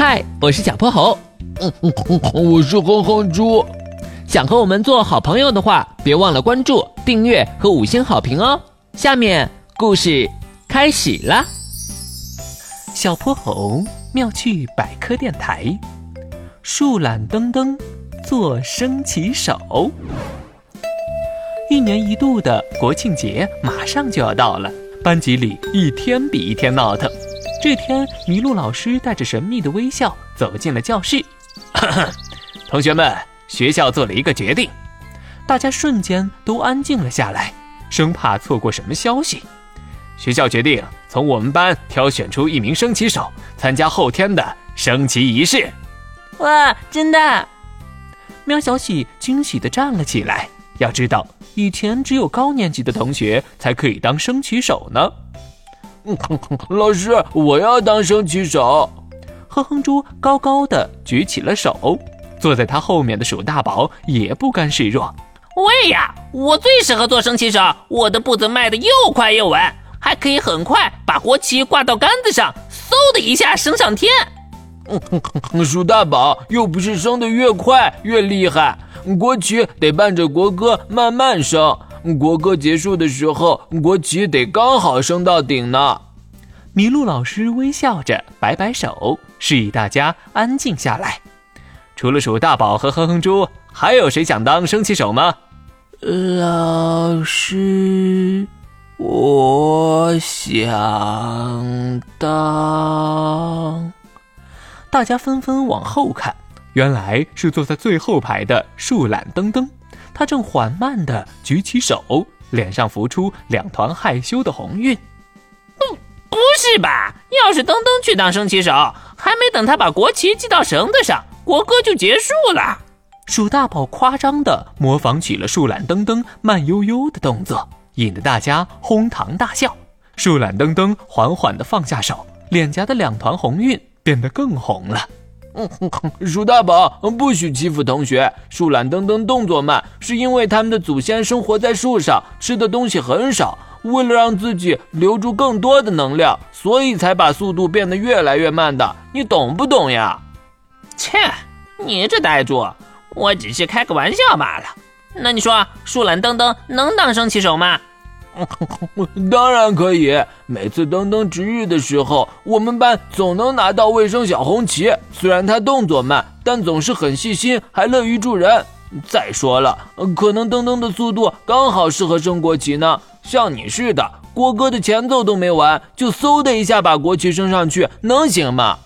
嗨，我是小泼猴。嗯嗯嗯，我是哼哼猪。想和我们做好朋友的话，别忘了关注、订阅和五星好评哦。下面故事开始了。小泼猴妙趣百科电台，树懒登登做升旗手。一年一度的国庆节马上就要到了，班级里一天比一天闹腾。这天，麋鹿老师带着神秘的微笑走进了教室。同学们，学校做了一个决定，大家瞬间都安静了下来，生怕错过什么消息。学校决定从我们班挑选出一名升旗手，参加后天的升旗仪式。哇，真的！喵小喜惊喜地站了起来。要知道，以前只有高年级的同学才可以当升旗手呢。老师，我要当升旗手。哼哼猪高高的举起了手，坐在他后面的鼠大宝也不甘示弱。喂呀，我最适合做升旗手，我的步子迈得又快又稳，还可以很快把国旗挂到杆子上，嗖的一下升上天。鼠大宝又不是升得越快越厉害，国旗得伴着国歌慢慢升。国歌结束的时候，国旗得刚好升到顶呢。麋鹿老师微笑着摆摆手，示意大家安静下来。除了鼠大宝和哼哼猪，还有谁想当升旗手吗？老师，我想当。大家纷纷往后看，原来是坐在最后排的树懒登登。他正缓慢地举起手，脸上浮出两团害羞的红晕。不，不是吧？要是登登去当升旗手，还没等他把国旗系到绳子上，国歌就结束了。鼠大宝夸张地模仿起了树懒登登慢悠悠的动作，引得大家哄堂大笑。树懒登登缓缓地放下手，脸颊的两团红晕变得更红了。嗯哼哼鼠大宝，不许欺负同学。树懒登登动作慢，是因为他们的祖先生活在树上，吃的东西很少。为了让自己留住更多的能量，所以才把速度变得越来越慢的。你懂不懂呀？切，你这呆猪，我只是开个玩笑罢了。那你说，树懒登登能当升旗手吗？当然可以。每次登登值日的时候，我们班总能拿到卫生小红旗。虽然他动作慢，但总是很细心，还乐于助人。再说了，可能登登的速度刚好适合升国旗呢。像你似的，国歌的前奏都没完，就嗖的一下把国旗升上去，能行吗？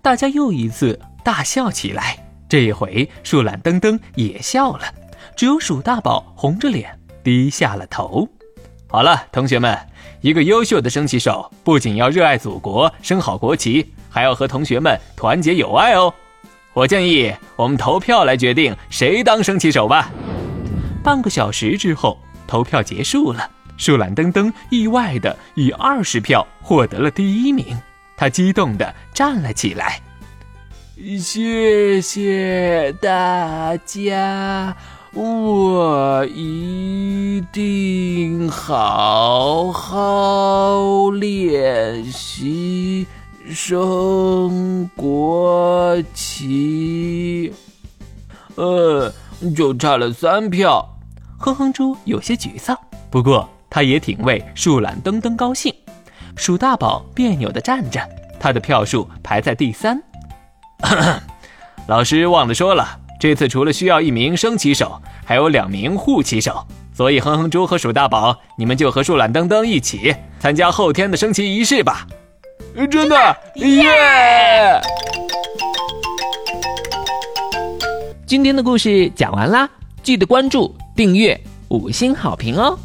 大家又一次大笑起来。这一回，树懒登登也笑了，只有鼠大宝红着脸低下了头。好了，同学们，一个优秀的升旗手不仅要热爱祖国、升好国旗，还要和同学们团结友爱哦。我建议我们投票来决定谁当升旗手吧。半个小时之后，投票结束了，树懒登登意外的以二十票获得了第一名，他激动的站了起来。谢谢大家。我一定好好练习升国旗。呃，就差了三票。哼哼猪有些沮丧，不过他也挺为树懒登登高兴。鼠大宝别扭地站着，他的票数排在第三。老师忘了说了。这次除了需要一名升旗手，还有两名护旗手，所以哼哼猪和鼠大宝，你们就和树懒登登一起参加后天的升旗仪式吧！真的，耶！今天的故事讲完啦，记得关注、订阅、五星好评哦！